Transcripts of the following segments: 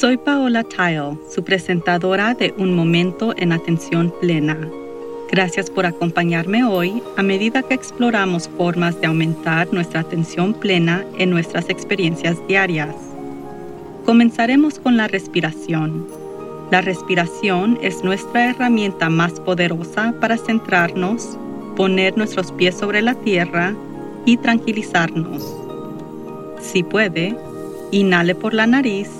Soy Paola Tile, su presentadora de Un Momento en Atención Plena. Gracias por acompañarme hoy a medida que exploramos formas de aumentar nuestra atención plena en nuestras experiencias diarias. Comenzaremos con la respiración. La respiración es nuestra herramienta más poderosa para centrarnos, poner nuestros pies sobre la tierra y tranquilizarnos. Si puede, inhale por la nariz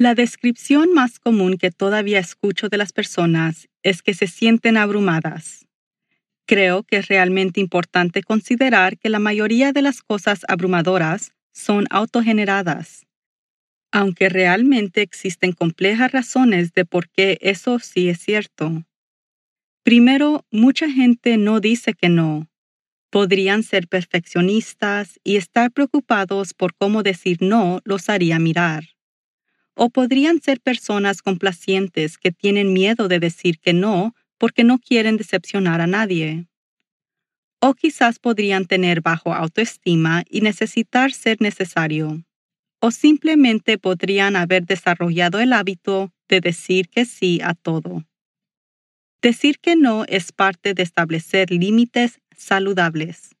La descripción más común que todavía escucho de las personas es que se sienten abrumadas. Creo que es realmente importante considerar que la mayoría de las cosas abrumadoras son autogeneradas, aunque realmente existen complejas razones de por qué eso sí es cierto. Primero, mucha gente no dice que no. Podrían ser perfeccionistas y estar preocupados por cómo decir no los haría mirar. O podrían ser personas complacientes que tienen miedo de decir que no porque no quieren decepcionar a nadie. O quizás podrían tener bajo autoestima y necesitar ser necesario. O simplemente podrían haber desarrollado el hábito de decir que sí a todo. Decir que no es parte de establecer límites saludables.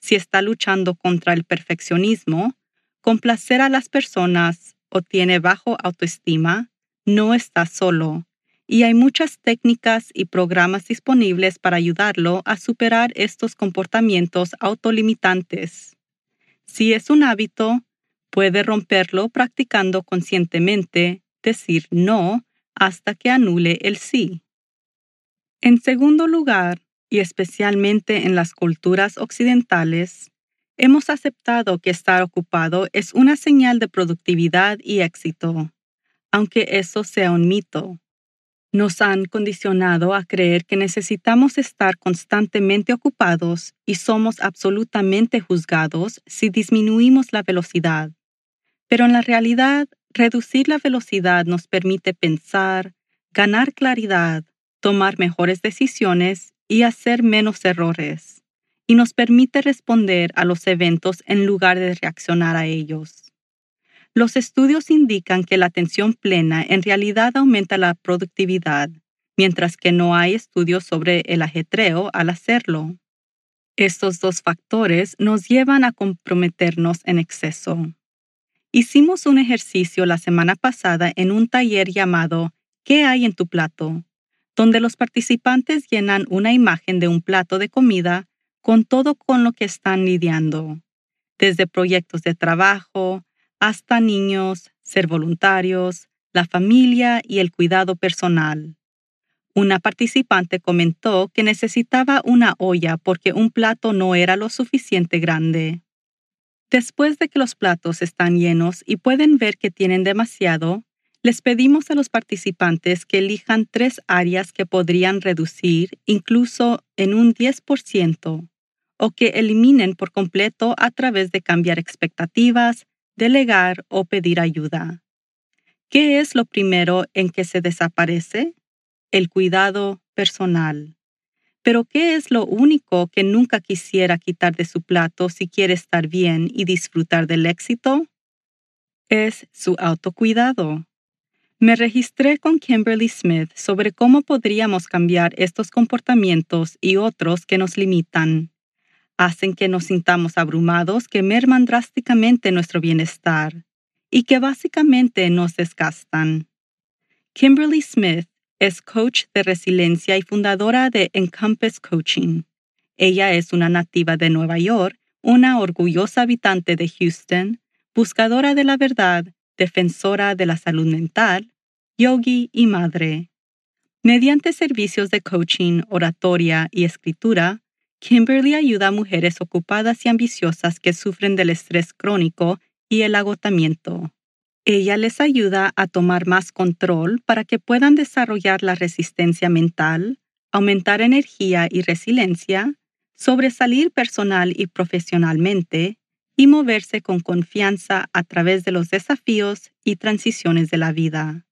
Si está luchando contra el perfeccionismo, complacer a las personas o tiene bajo autoestima, no está solo y hay muchas técnicas y programas disponibles para ayudarlo a superar estos comportamientos autolimitantes. Si es un hábito, puede romperlo practicando conscientemente decir no hasta que anule el sí. En segundo lugar, y especialmente en las culturas occidentales, hemos aceptado que estar ocupado es una señal de productividad y éxito, aunque eso sea un mito. Nos han condicionado a creer que necesitamos estar constantemente ocupados y somos absolutamente juzgados si disminuimos la velocidad. Pero en la realidad, reducir la velocidad nos permite pensar, ganar claridad, tomar mejores decisiones y hacer menos errores, y nos permite responder a los eventos en lugar de reaccionar a ellos. Los estudios indican que la atención plena en realidad aumenta la productividad, mientras que no hay estudios sobre el ajetreo al hacerlo. Estos dos factores nos llevan a comprometernos en exceso. Hicimos un ejercicio la semana pasada en un taller llamado ¿Qué hay en tu plato? donde los participantes llenan una imagen de un plato de comida con todo con lo que están lidiando, desde proyectos de trabajo, hasta niños, ser voluntarios, la familia y el cuidado personal. Una participante comentó que necesitaba una olla porque un plato no era lo suficiente grande. Después de que los platos están llenos y pueden ver que tienen demasiado, les pedimos a los participantes que elijan tres áreas que podrían reducir incluso en un 10% o que eliminen por completo a través de cambiar expectativas, delegar o pedir ayuda. ¿Qué es lo primero en que se desaparece? El cuidado personal. Pero ¿qué es lo único que nunca quisiera quitar de su plato si quiere estar bien y disfrutar del éxito? Es su autocuidado. Me registré con Kimberly Smith sobre cómo podríamos cambiar estos comportamientos y otros que nos limitan hacen que nos sintamos abrumados que merman drásticamente nuestro bienestar y que básicamente nos desgastan. Kimberly Smith es coach de resiliencia y fundadora de Encompass Coaching. Ella es una nativa de Nueva York, una orgullosa habitante de Houston, buscadora de la verdad, defensora de la salud mental, yogi y madre. Mediante servicios de coaching, oratoria y escritura, Kimberly ayuda a mujeres ocupadas y ambiciosas que sufren del estrés crónico y el agotamiento. Ella les ayuda a tomar más control para que puedan desarrollar la resistencia mental, aumentar energía y resiliencia, sobresalir personal y profesionalmente y moverse con confianza a través de los desafíos y transiciones de la vida.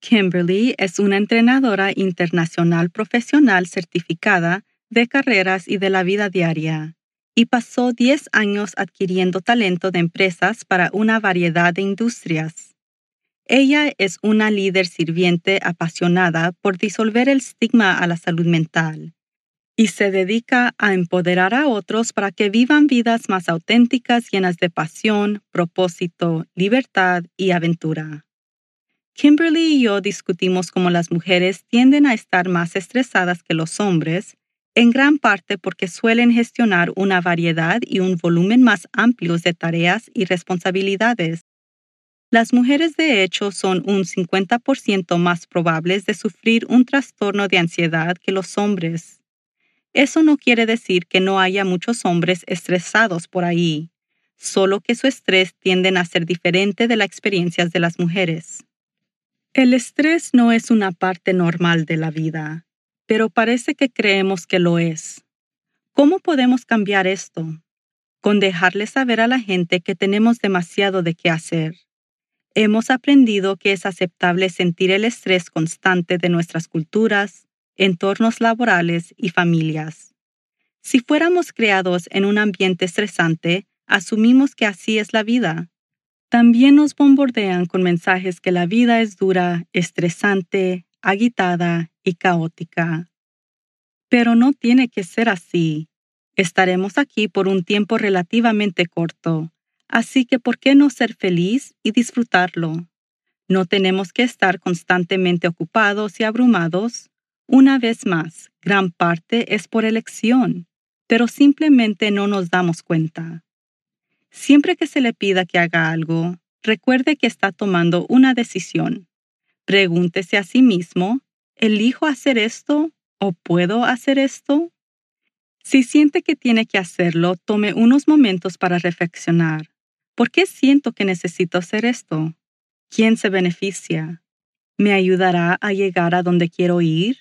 Kimberly es una entrenadora internacional profesional certificada de carreras y de la vida diaria, y pasó 10 años adquiriendo talento de empresas para una variedad de industrias. Ella es una líder sirviente apasionada por disolver el estigma a la salud mental y se dedica a empoderar a otros para que vivan vidas más auténticas llenas de pasión, propósito, libertad y aventura. Kimberly y yo discutimos cómo las mujeres tienden a estar más estresadas que los hombres en gran parte porque suelen gestionar una variedad y un volumen más amplios de tareas y responsabilidades. Las mujeres de hecho son un 50% más probables de sufrir un trastorno de ansiedad que los hombres. Eso no quiere decir que no haya muchos hombres estresados por ahí, solo que su estrés tiende a ser diferente de las experiencias de las mujeres. El estrés no es una parte normal de la vida pero parece que creemos que lo es. ¿Cómo podemos cambiar esto? Con dejarle saber a la gente que tenemos demasiado de qué hacer. Hemos aprendido que es aceptable sentir el estrés constante de nuestras culturas, entornos laborales y familias. Si fuéramos creados en un ambiente estresante, asumimos que así es la vida. También nos bombardean con mensajes que la vida es dura, estresante, agitada y caótica. Pero no tiene que ser así. Estaremos aquí por un tiempo relativamente corto, así que ¿por qué no ser feliz y disfrutarlo? No tenemos que estar constantemente ocupados y abrumados. Una vez más, gran parte es por elección, pero simplemente no nos damos cuenta. Siempre que se le pida que haga algo, recuerde que está tomando una decisión. Pregúntese a sí mismo, ¿elijo hacer esto o puedo hacer esto? Si siente que tiene que hacerlo, tome unos momentos para reflexionar. ¿Por qué siento que necesito hacer esto? ¿Quién se beneficia? ¿Me ayudará a llegar a donde quiero ir?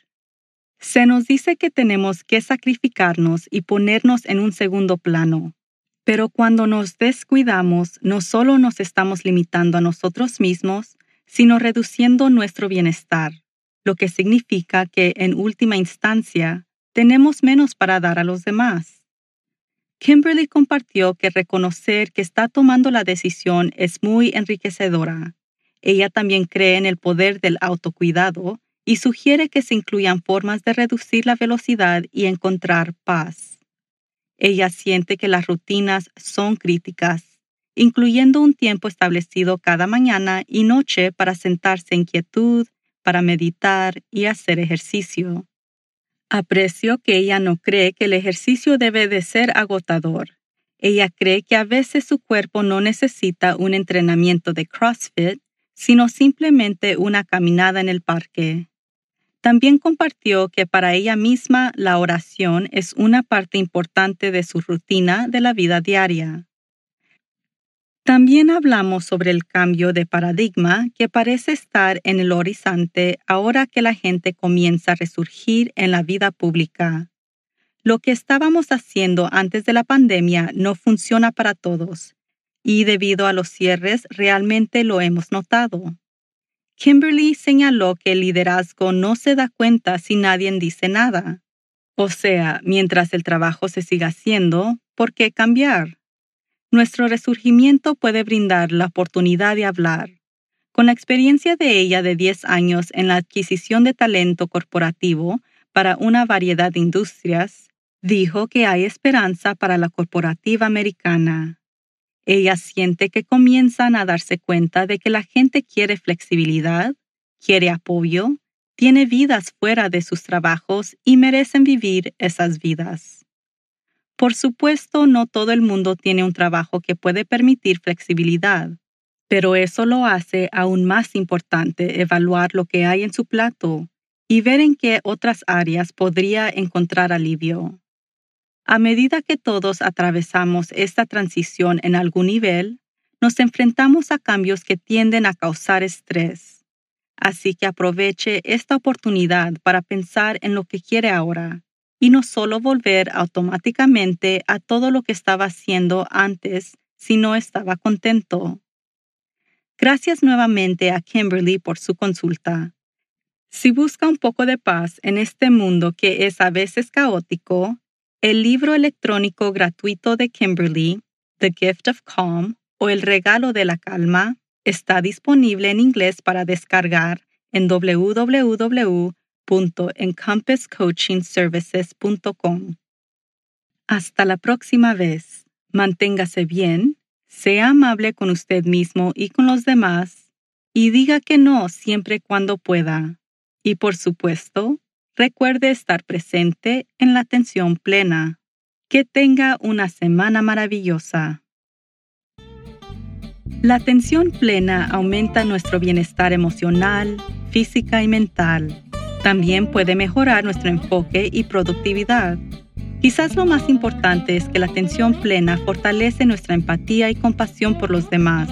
Se nos dice que tenemos que sacrificarnos y ponernos en un segundo plano. Pero cuando nos descuidamos, no solo nos estamos limitando a nosotros mismos, sino reduciendo nuestro bienestar, lo que significa que en última instancia tenemos menos para dar a los demás. Kimberly compartió que reconocer que está tomando la decisión es muy enriquecedora. Ella también cree en el poder del autocuidado y sugiere que se incluyan formas de reducir la velocidad y encontrar paz. Ella siente que las rutinas son críticas incluyendo un tiempo establecido cada mañana y noche para sentarse en quietud, para meditar y hacer ejercicio. Aprecio que ella no cree que el ejercicio debe de ser agotador. Ella cree que a veces su cuerpo no necesita un entrenamiento de CrossFit, sino simplemente una caminada en el parque. También compartió que para ella misma la oración es una parte importante de su rutina de la vida diaria. También hablamos sobre el cambio de paradigma que parece estar en el horizonte ahora que la gente comienza a resurgir en la vida pública. Lo que estábamos haciendo antes de la pandemia no funciona para todos, y debido a los cierres realmente lo hemos notado. Kimberly señaló que el liderazgo no se da cuenta si nadie dice nada. O sea, mientras el trabajo se siga haciendo, ¿por qué cambiar? Nuestro resurgimiento puede brindar la oportunidad de hablar. Con la experiencia de ella de 10 años en la adquisición de talento corporativo para una variedad de industrias, dijo que hay esperanza para la corporativa americana. Ella siente que comienzan a darse cuenta de que la gente quiere flexibilidad, quiere apoyo, tiene vidas fuera de sus trabajos y merecen vivir esas vidas. Por supuesto, no todo el mundo tiene un trabajo que puede permitir flexibilidad, pero eso lo hace aún más importante evaluar lo que hay en su plato y ver en qué otras áreas podría encontrar alivio. A medida que todos atravesamos esta transición en algún nivel, nos enfrentamos a cambios que tienden a causar estrés. Así que aproveche esta oportunidad para pensar en lo que quiere ahora y no solo volver automáticamente a todo lo que estaba haciendo antes si no estaba contento. Gracias nuevamente a Kimberly por su consulta. Si busca un poco de paz en este mundo que es a veces caótico, el libro electrónico gratuito de Kimberly, The Gift of Calm o El Regalo de la Calma, está disponible en inglés para descargar en www.encompasscoachingservices.com. Hasta la próxima vez. Manténgase bien sea amable con usted mismo y con los demás, y diga que no siempre cuando pueda. Y por supuesto, recuerde estar presente en la atención plena. Que tenga una semana maravillosa. La atención plena aumenta nuestro bienestar emocional, física y mental. También puede mejorar nuestro enfoque y productividad. Quizás lo más importante es que la atención plena fortalece nuestra empatía y compasión por los demás,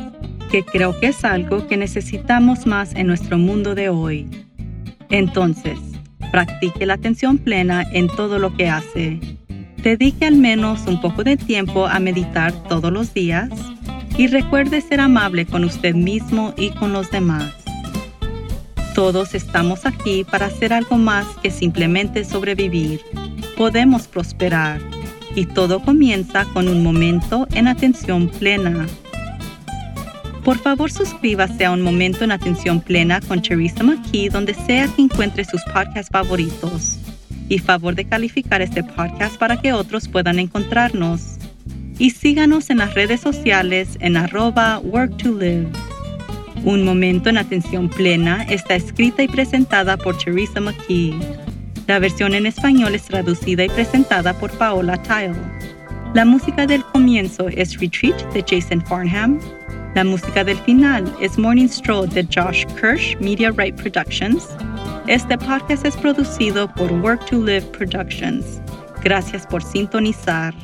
que creo que es algo que necesitamos más en nuestro mundo de hoy. Entonces, practique la atención plena en todo lo que hace. Dedique al menos un poco de tiempo a meditar todos los días y recuerde ser amable con usted mismo y con los demás. Todos estamos aquí para hacer algo más que simplemente sobrevivir podemos prosperar y todo comienza con un momento en atención plena. Por favor, suscríbase a Un Momento en Atención Plena con Teresa McKee donde sea que encuentre sus podcasts favoritos. Y favor de calificar este podcast para que otros puedan encontrarnos. Y síganos en las redes sociales en arroba work to live. Un Momento en Atención Plena está escrita y presentada por Teresa McKee. La versión en español es traducida y presentada por Paola Tile. La música del comienzo es Retreat de Jason Farnham. La música del final es Morning Stroll de Josh Kirsch Media Right Productions. Este podcast es producido por Work to Live Productions. Gracias por sintonizar.